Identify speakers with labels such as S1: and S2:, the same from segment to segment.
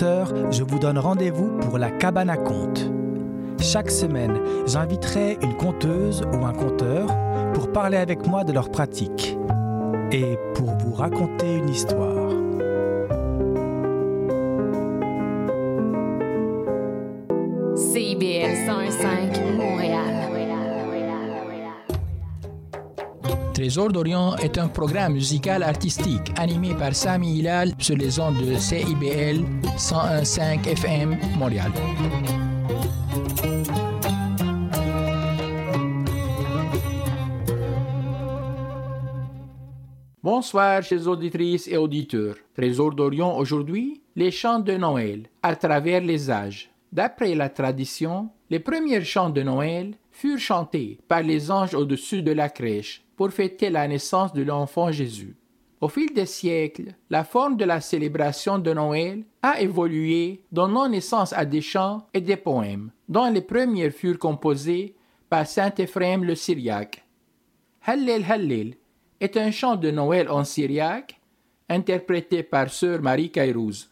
S1: je vous donne rendez-vous pour la cabane à contes. Chaque semaine, j'inviterai une conteuse ou un conteur pour parler avec moi de leur pratique et pour vous raconter une histoire.
S2: CIBL 105 Montréal.
S3: Trésor d'Orient est un programme musical artistique animé par Sami Hilal sur les ondes de CIBL 101.5 FM Montréal. Bonsoir, chers auditrices et auditeurs. Trésor d'Orient aujourd'hui, les chants de Noël à travers les âges. D'après la tradition, les premiers chants de Noël furent chantés par les anges au-dessus de la crèche pour fêter la naissance de l'enfant Jésus. Au fil des siècles, la forme de la célébration de Noël a évolué, donnant naissance à des chants et des poèmes, dont les premiers furent composés par saint Éphrem le Syriaque. Hallel Hallel est un chant de Noël en syriaque interprété par sœur Marie Kairouz.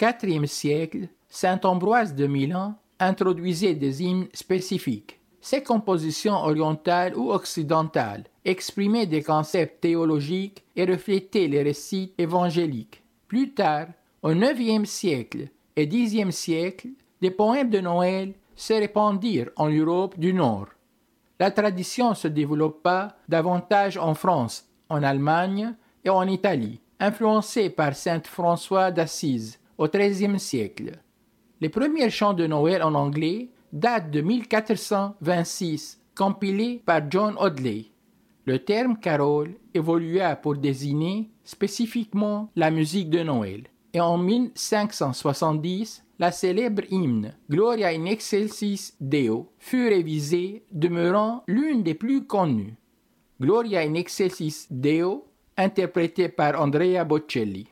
S3: IVe siècle, saint Ambroise de Milan introduisait des hymnes spécifiques. Ces compositions orientales ou occidentales exprimaient des concepts théologiques et reflétaient les récits évangéliques. Plus tard, au IXe siècle et Xe siècle, des poèmes de Noël se répandirent en Europe du Nord.
S4: La tradition se développa davantage en France, en Allemagne et en Italie, influencée par saint François d'Assise au XIIIe siècle. Les premiers chants de Noël en anglais datent de 1426, compilés par John Audley. Le terme carol évolua pour désigner spécifiquement la musique de Noël. Et en 1570, la célèbre hymne Gloria in excelsis Deo fut révisée, demeurant l'une des plus connues. Gloria in excelsis Deo, interprétée par Andrea Bocelli.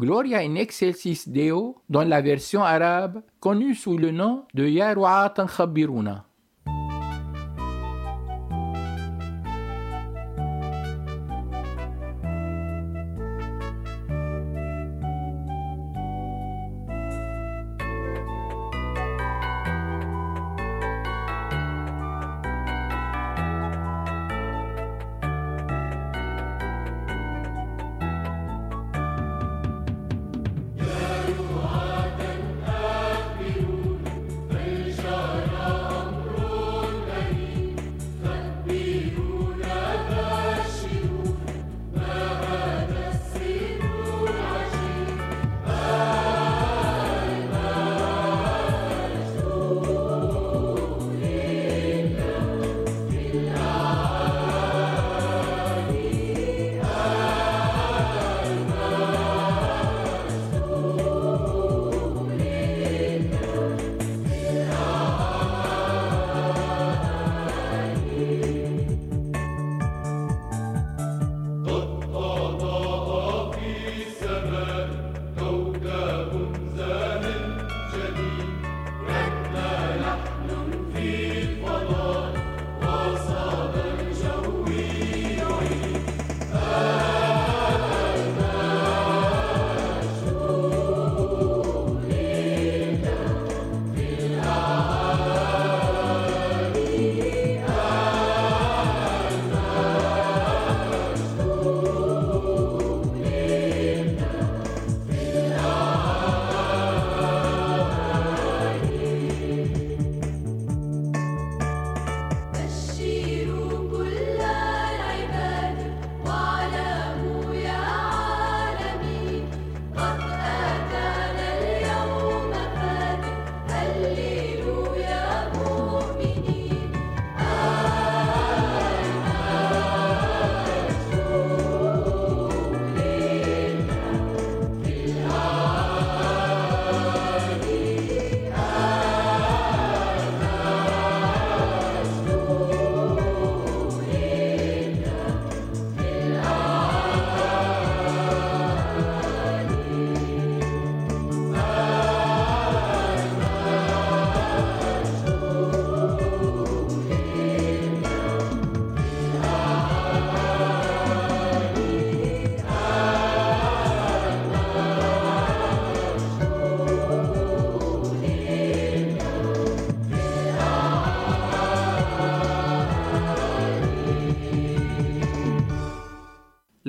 S3: Gloria in excelsis Deo
S4: dans la version arabe connue sous le nom de Ya Ru'atan Khabiruna.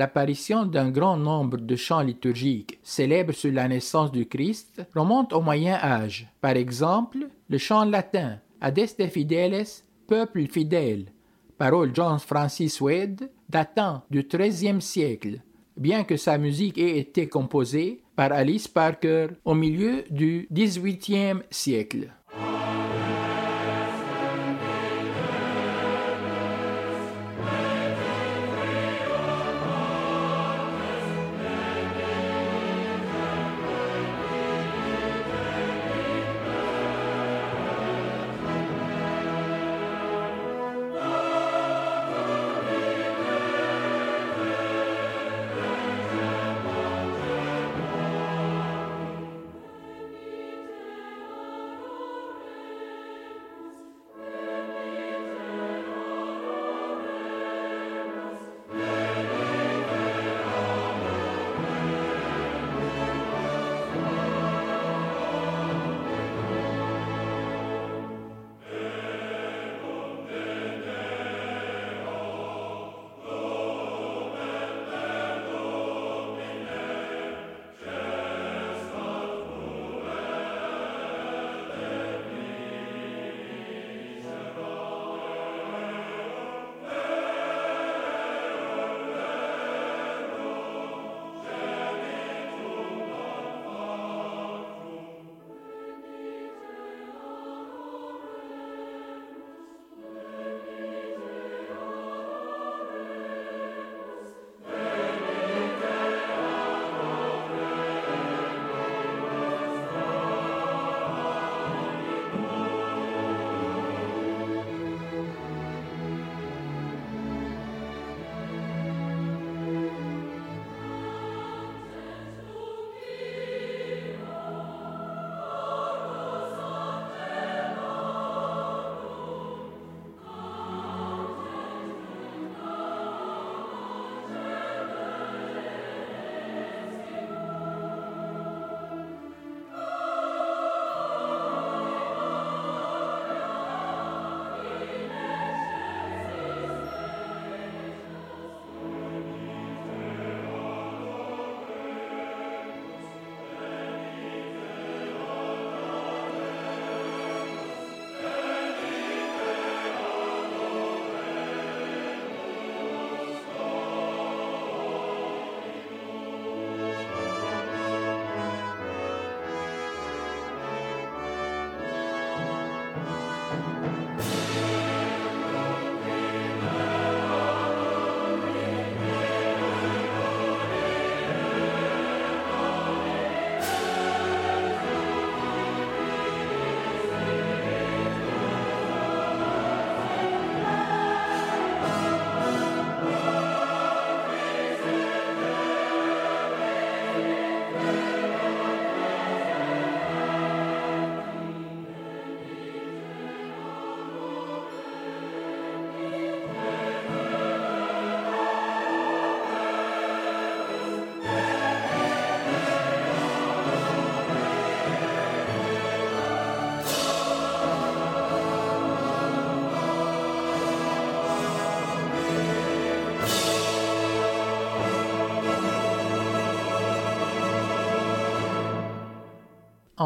S3: L'apparition d'un grand nombre de chants liturgiques célèbres sur la naissance du Christ remonte au Moyen Âge. Par exemple, le chant latin Adeste Fideles, peuple fidèle, parole John Francis Wade, datant du XIIIe siècle, bien que sa musique ait été composée par Alice Parker au milieu du XVIIIe siècle.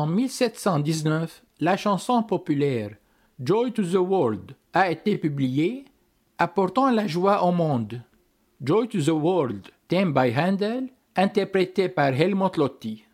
S3: En 1719, la chanson populaire Joy to the World a été publiée, apportant la joie au monde. Joy to the World, thème by Handel, interprété par Helmut Lotti.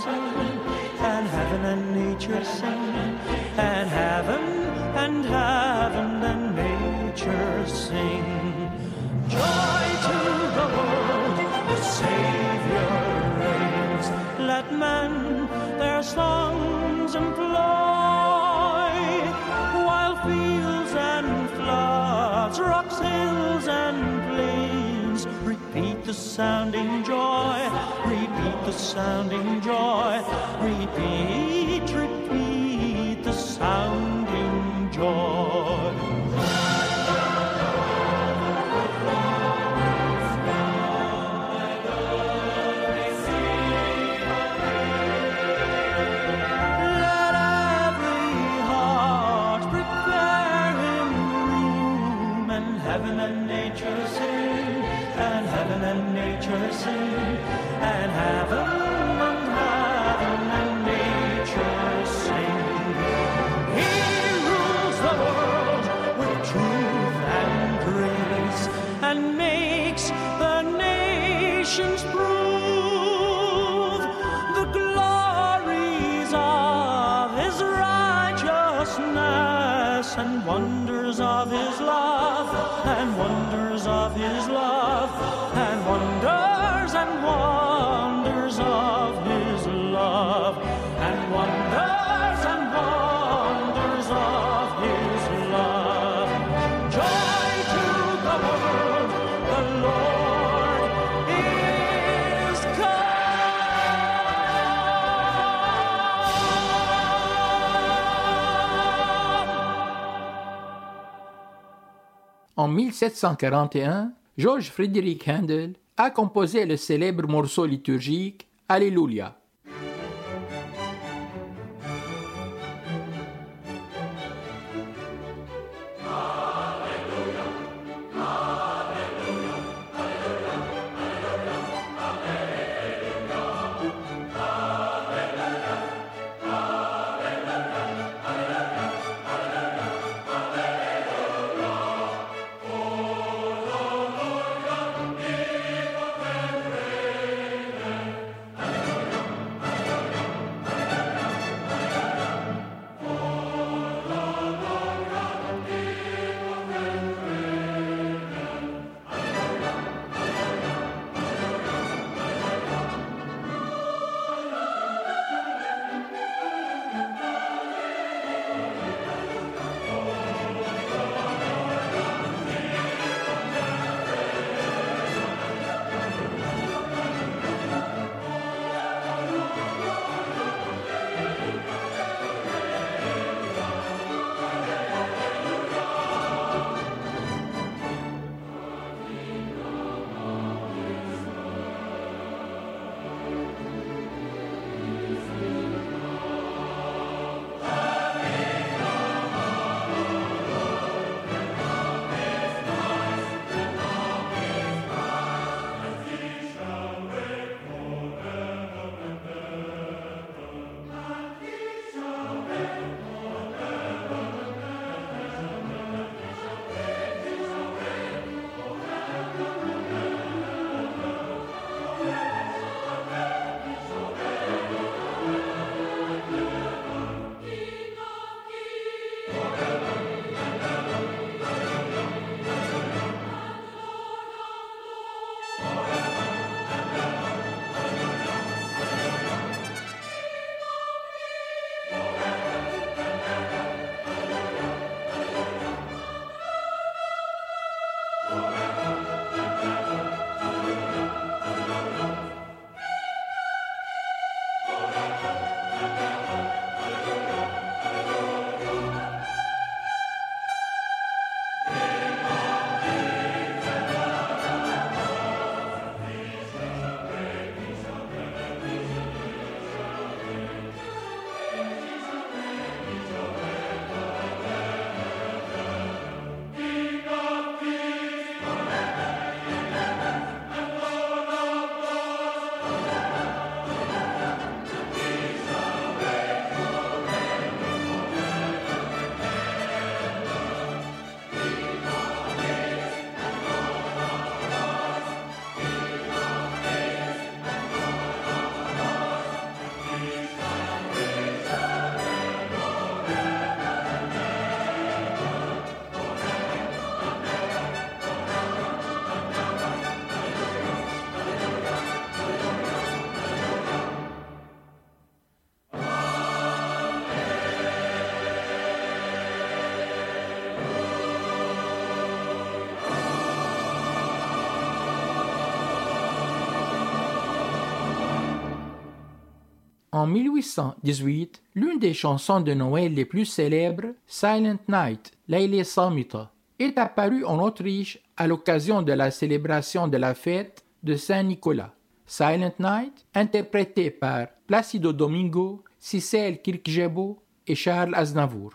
S5: Sing, and heaven and nature sing, and heaven and heaven and nature sing. Joy to the world, the Savior reigns. Let men their songs employ, while fields and floods, rocks, hills, and plains repeat the sounding joy repeat the sounding joy. Repeat, repeat the sounding joy.
S3: en 1741, George Frideric Handel a composé le célèbre morceau liturgique Alléluia. En 1818, l'une des chansons de Noël les plus célèbres, Silent Night, Laile Samita, est apparue en Autriche à l'occasion de la célébration de la fête de Saint-Nicolas. Silent Night, interprétée par Placido Domingo, Cicel Kirkjebo et Charles Aznavour.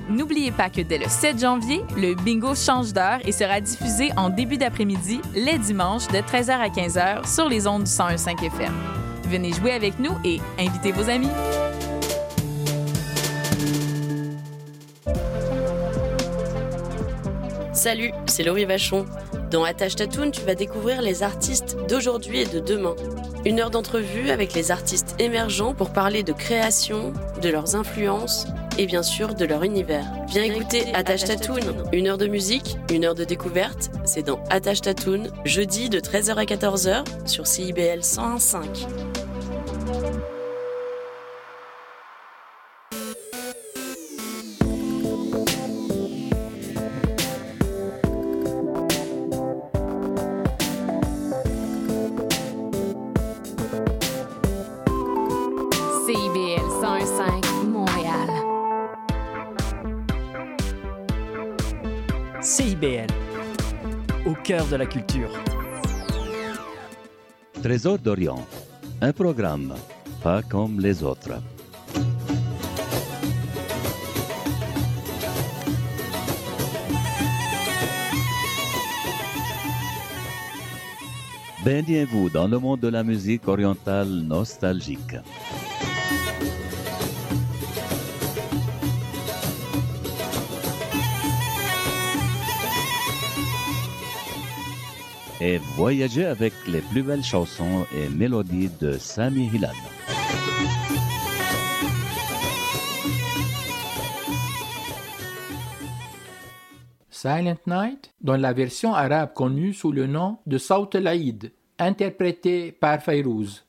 S6: N'oubliez pas que dès le 7 janvier, le bingo change d'heure et sera diffusé en début d'après-midi, les dimanches, de 13h à 15h sur les ondes du 101.5 FM. Venez jouer avec nous et invitez vos amis.
S7: Salut, c'est Laurie Vachon. Dans Attache Tatoon, tu vas découvrir les artistes d'aujourd'hui et de demain. Une heure d'entrevue avec les artistes émergents pour parler de création, de leurs influences et bien sûr de leur univers. Viens écouter Attache Tatoon, une heure de musique, une heure de découverte. C'est dans Attache Tatoon, jeudi de 13h à 14h sur CIBL 101.5.
S2: CIBL,
S1: au cœur de la culture.
S8: Trésor d'Orient, un programme pas comme les autres. Baignez-vous dans le monde de la musique orientale nostalgique. Et voyagez avec les plus belles chansons et mélodies de Sami Hilal.
S9: Silent Night, dans la version arabe connue sous le nom de Saut al-Aïd, interprété par Fayrouz.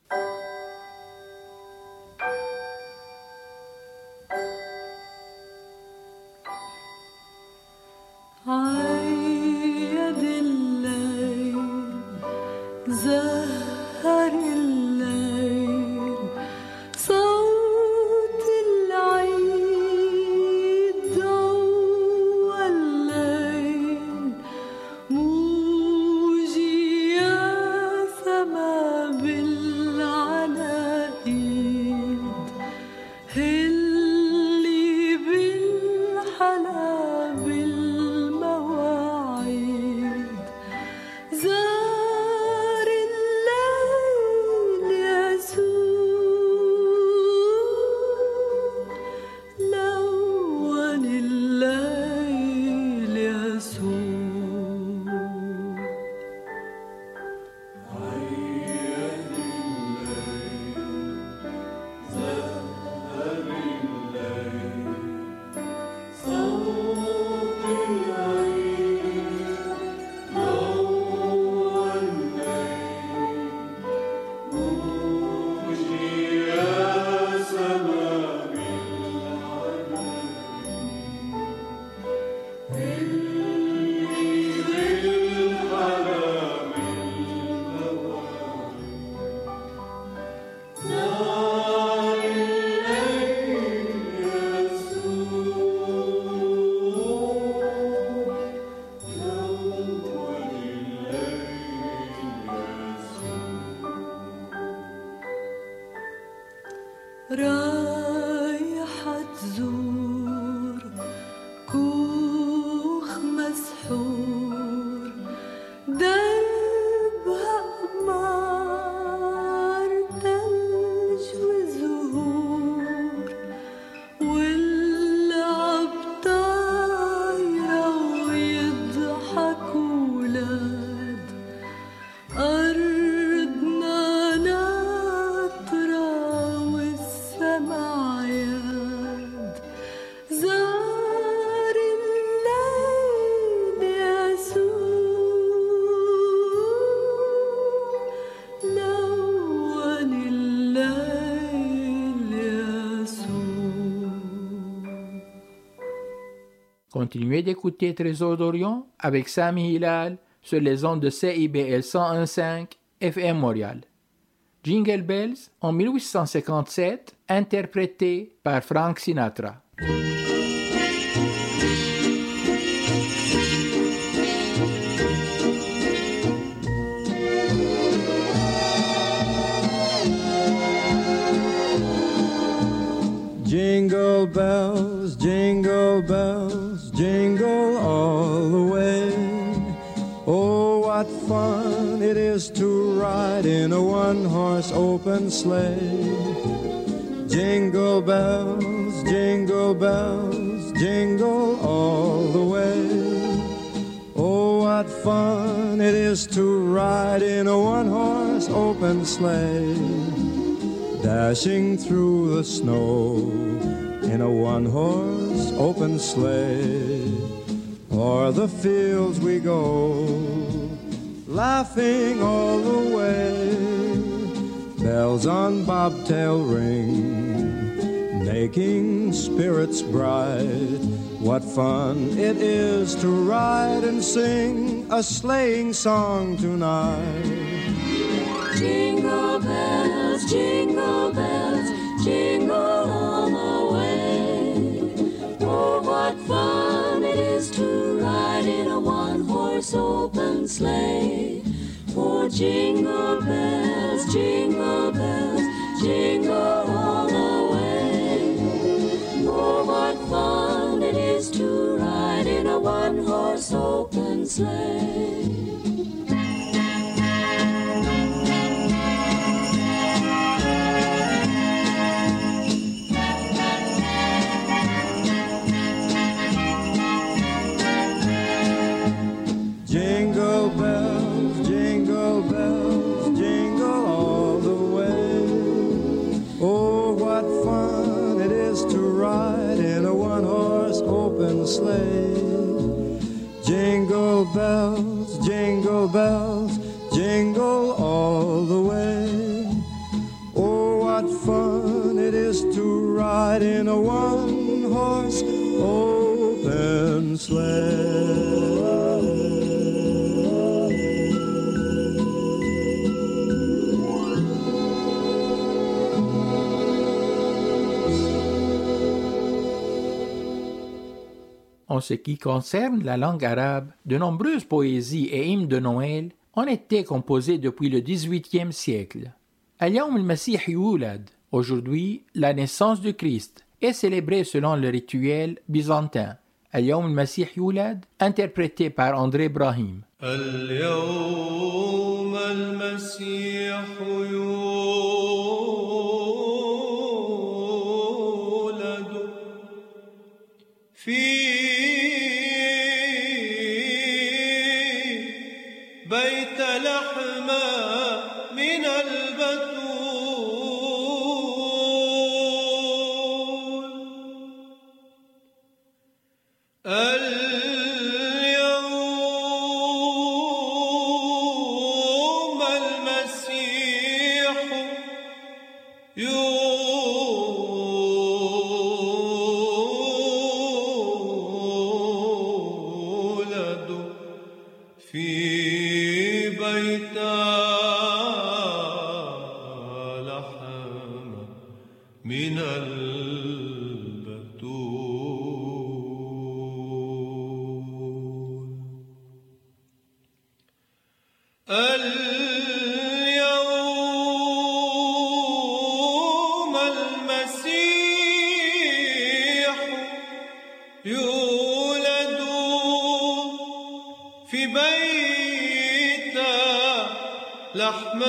S9: Continuez d'écouter Trésor d'Orient avec Sami Hilal
S3: sur les ondes de CIBL 101.5 FM Montréal. Jingle Bells en 1857, interprété par Frank Sinatra.
S10: In a one horse open sleigh. Jingle bells, jingle bells, jingle all the way. Oh, what fun it is to ride in a one horse open sleigh dashing through the snow in a one horse open sleigh. O'er the fields we go, laughing all the way. Bells on bobtail ring, making spirits bright. What fun it is to ride and sing a sleighing song tonight.
S11: Jingle bells, jingle bells, jingle all the way. Oh, what fun it is to open sleigh. Oh, jingle bells, jingle bells, jingle all the way. Oh, what fun it is to ride in a one horse open sleigh.
S3: ce qui concerne la langue arabe, de nombreuses poésies et hymnes de Noël ont été composées depuis le XVIIIe siècle. Al-Yawm al-Masih Yulad, aujourd'hui la naissance du Christ, est célébrée selon le rituel byzantin. Al-Yawm al-Masih Yulad, interprété par André Brahim.
S12: Al اليوم المسيح يولد في بيت لحم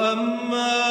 S12: وأما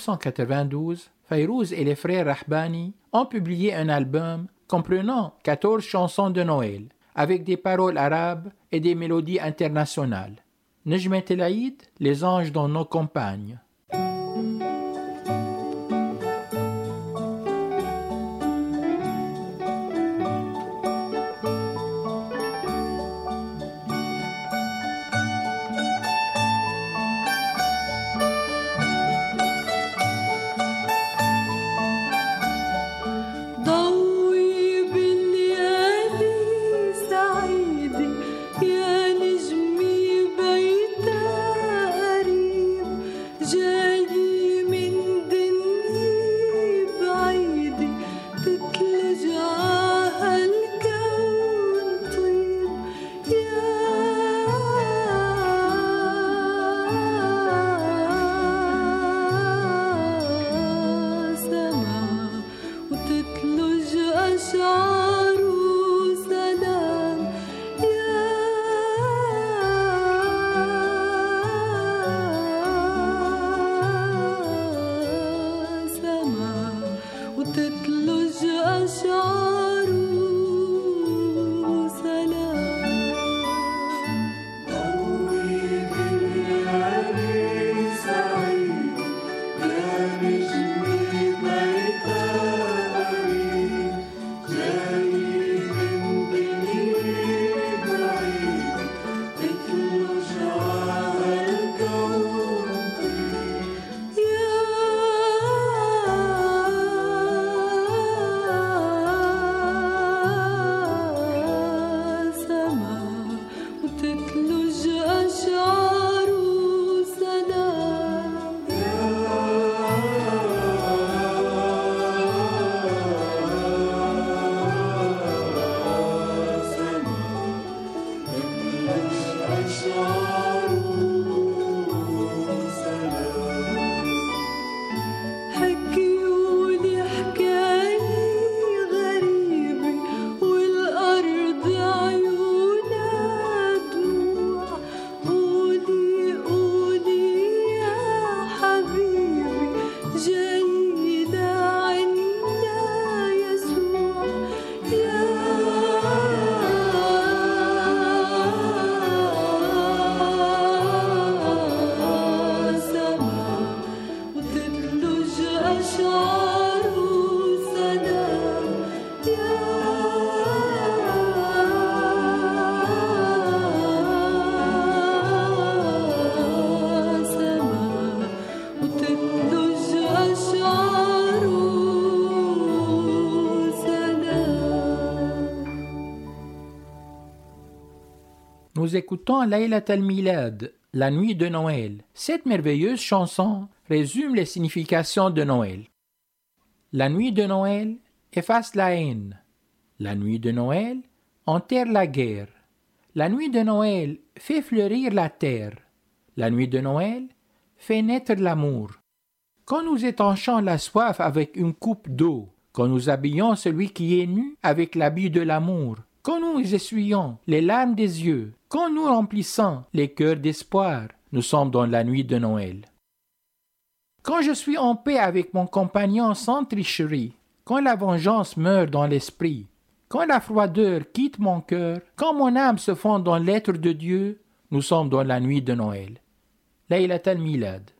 S3: 1992, Fayrouz et les frères Rahbani ont publié un album comprenant 14 chansons de Noël, avec des paroles arabes et des mélodies internationales. Nejmet El Aïd, Les anges dans nos campagnes.
S9: Nous écoutons Laylat al-Milad, la nuit de Noël. Cette merveilleuse chanson résume les significations de Noël. La nuit de Noël efface la haine. La nuit de Noël enterre la guerre. La nuit de Noël fait fleurir la terre. La nuit de Noël fait naître l'amour. Quand nous étanchons la soif avec une coupe d'eau, quand nous habillons celui qui est nu avec l'habit de l'amour, quand nous essuyons les larmes des yeux, quand nous remplissons les cœurs d'espoir, nous sommes dans la nuit de Noël. Quand je suis en paix avec mon compagnon sans tricherie, quand la vengeance meurt dans l'esprit, quand la froideur quitte mon cœur, quand mon âme se fond dans l'être de Dieu, nous sommes dans la nuit de Noël. Laylat al-Milad.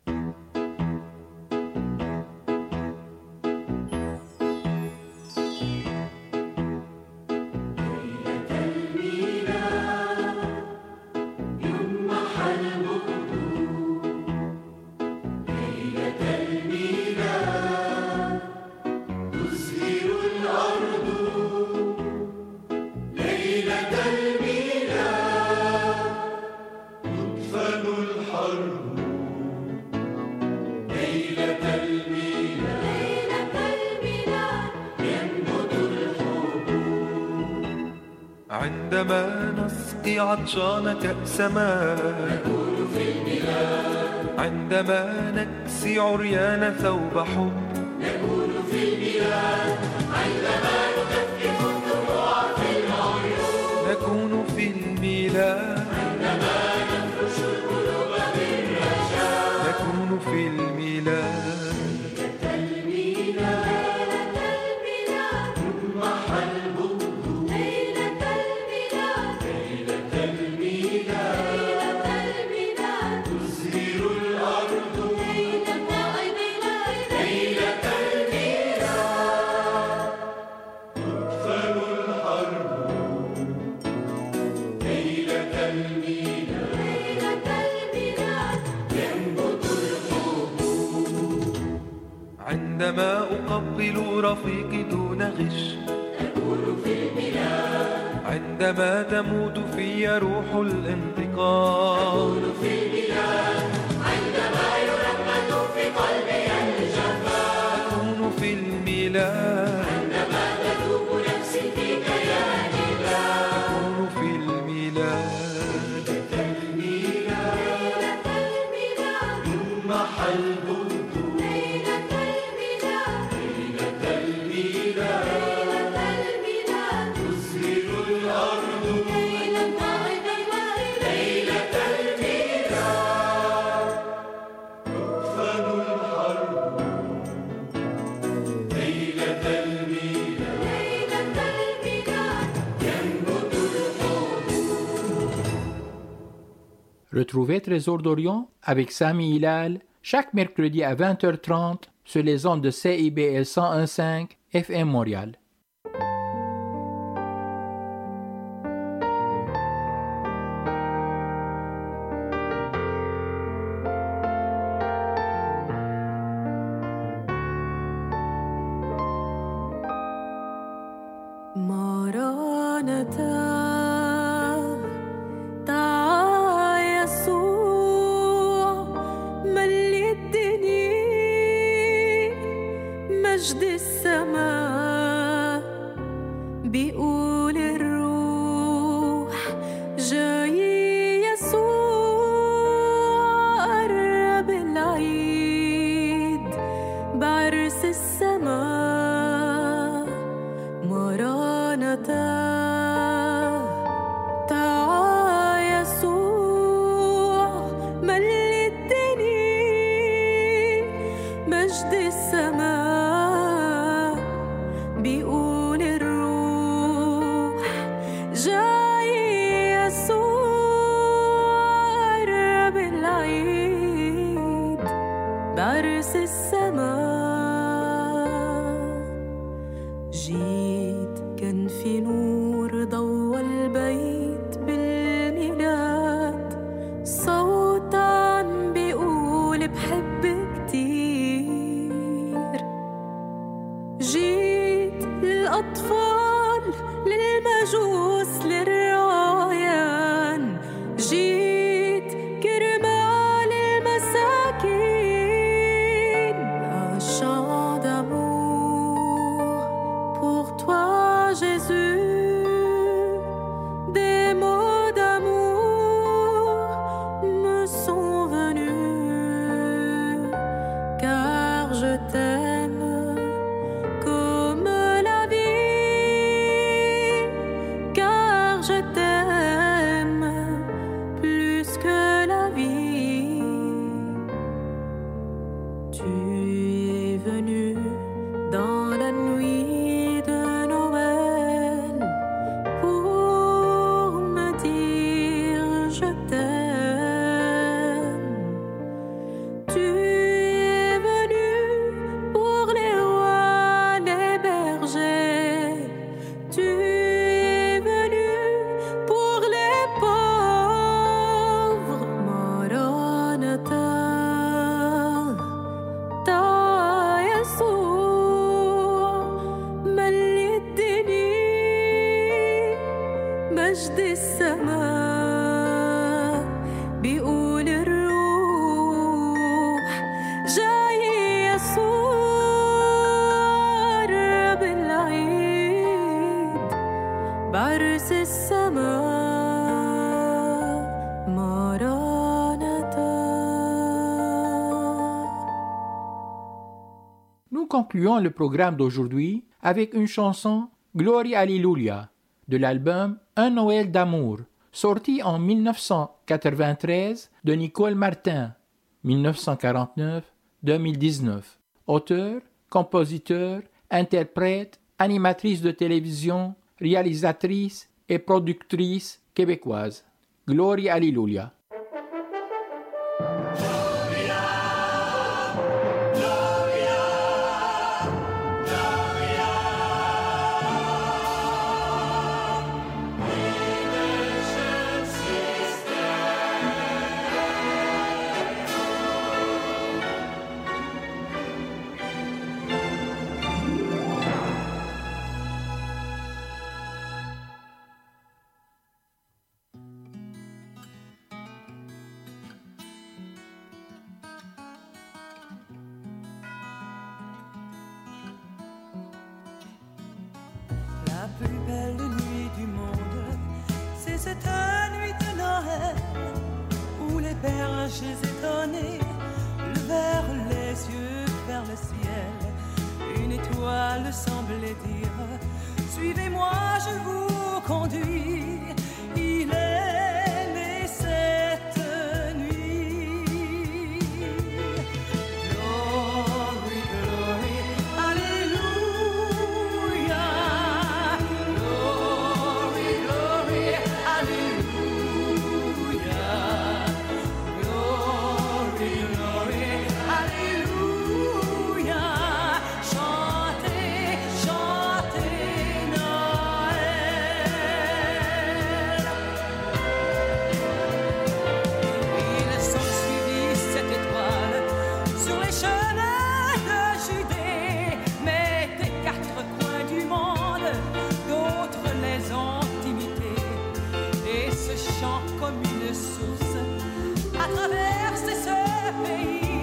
S13: عطشان كأس ماء عندما نكسي عريان ثوب حب. عندما تموت في روح الانتقام.
S9: Retrouvez Trésor d'Orient avec Sami Hilal chaque mercredi à 20h30 sur les ondes de CIBL 101.5 FM Montréal.
S14: jour.
S3: Concluons le programme d'aujourd'hui avec une chanson Gloria Alleluia de l'album Un Noël d'amour, sorti en 1993 de Nicole Martin, 1949-2019. Auteur, compositeur, interprète, animatrice de télévision, réalisatrice et productrice québécoise. Gloria Alleluia.
S15: Comme une source à traverser ce pays,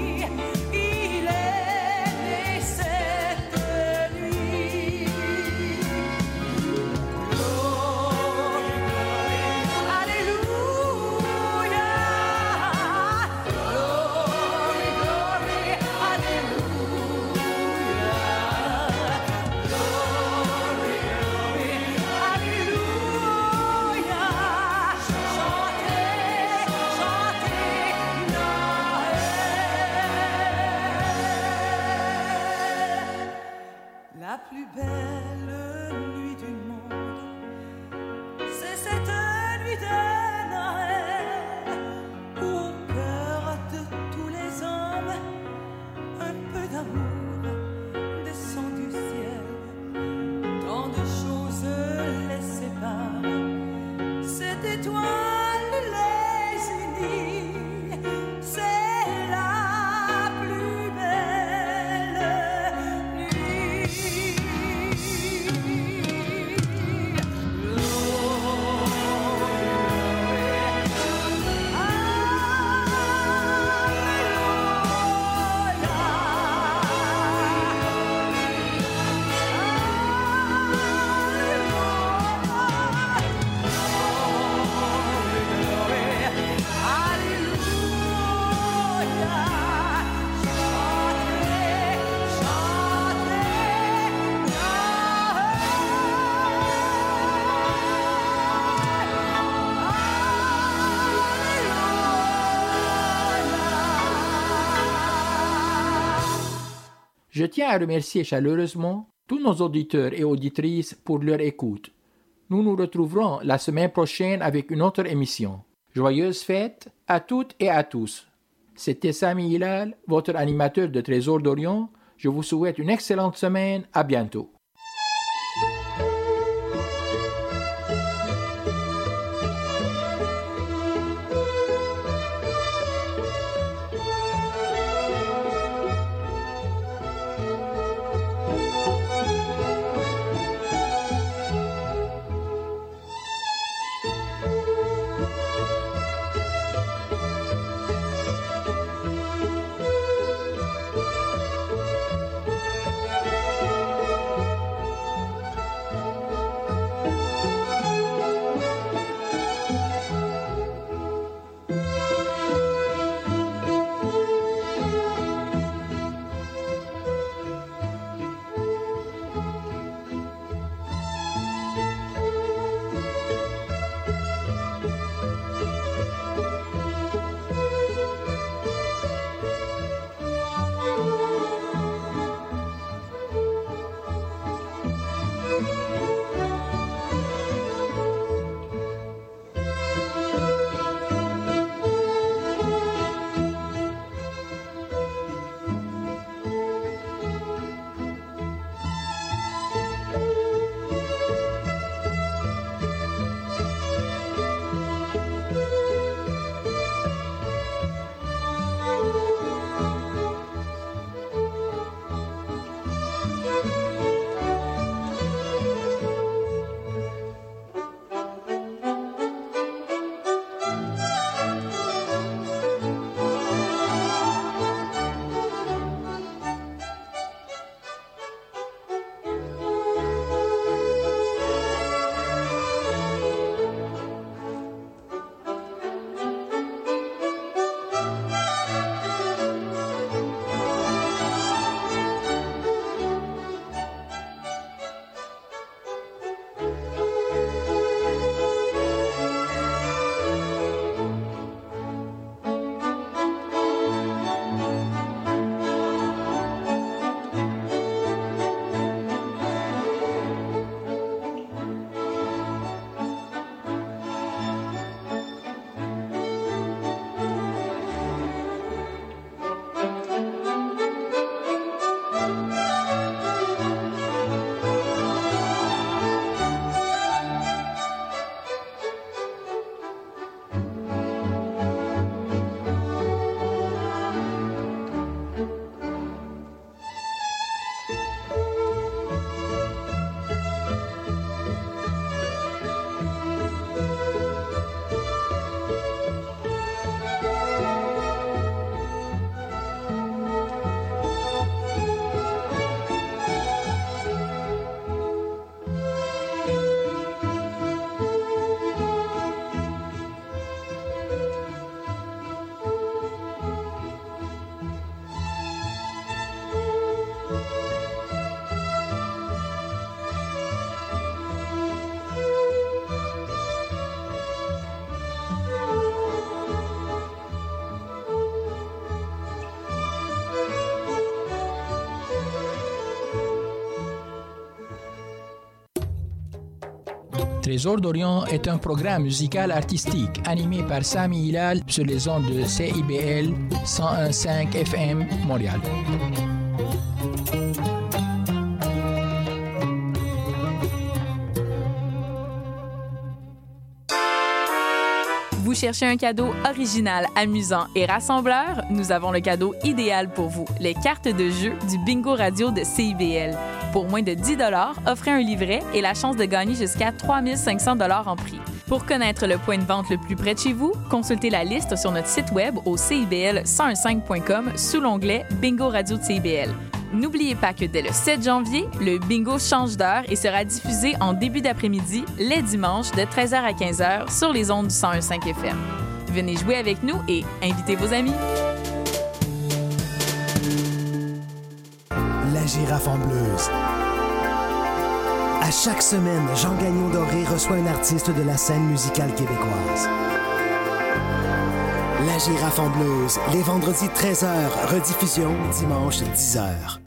S3: Je tiens à remercier chaleureusement tous nos auditeurs et auditrices pour leur écoute. Nous nous retrouverons la semaine prochaine avec une autre émission. Joyeuses fêtes à toutes et à tous. C'était Sami Hilal, votre animateur de Trésor d'Orient. Je vous souhaite une excellente semaine. À bientôt. Trésor d'Orient est un programme musical artistique animé par Sami Hilal sur les ondes de CIBL 101.5 FM Montréal.
S6: Vous cherchez un cadeau original, amusant et rassembleur? Nous avons le cadeau idéal pour vous, les cartes de jeu du Bingo Radio de CIBL. Pour moins de 10 offrez un livret et la chance de gagner jusqu'à 3500 en prix. Pour connaître le point de vente le plus près de chez vous, consultez la liste sur notre site web au cibl1015.com sous l'onglet Bingo Radio de CIBL. N'oubliez pas que dès le 7 janvier, le bingo change d'heure et sera diffusé en début d'après-midi, les dimanches, de 13h à 15h sur les ondes du 101.5 FM. Venez jouer avec nous et invitez vos amis.
S16: La girafe en bleuse. À chaque semaine, Jean Gagnon Doré reçoit un artiste de la scène musicale québécoise. La girafe en bleuse, les vendredis 13h, rediffusion dimanche 10h.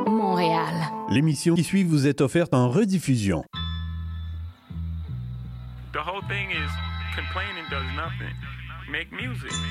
S2: Montréal.
S17: L'émission qui suit vous est offerte en rediffusion.
S18: The whole thing is complaining does nothing. Make music.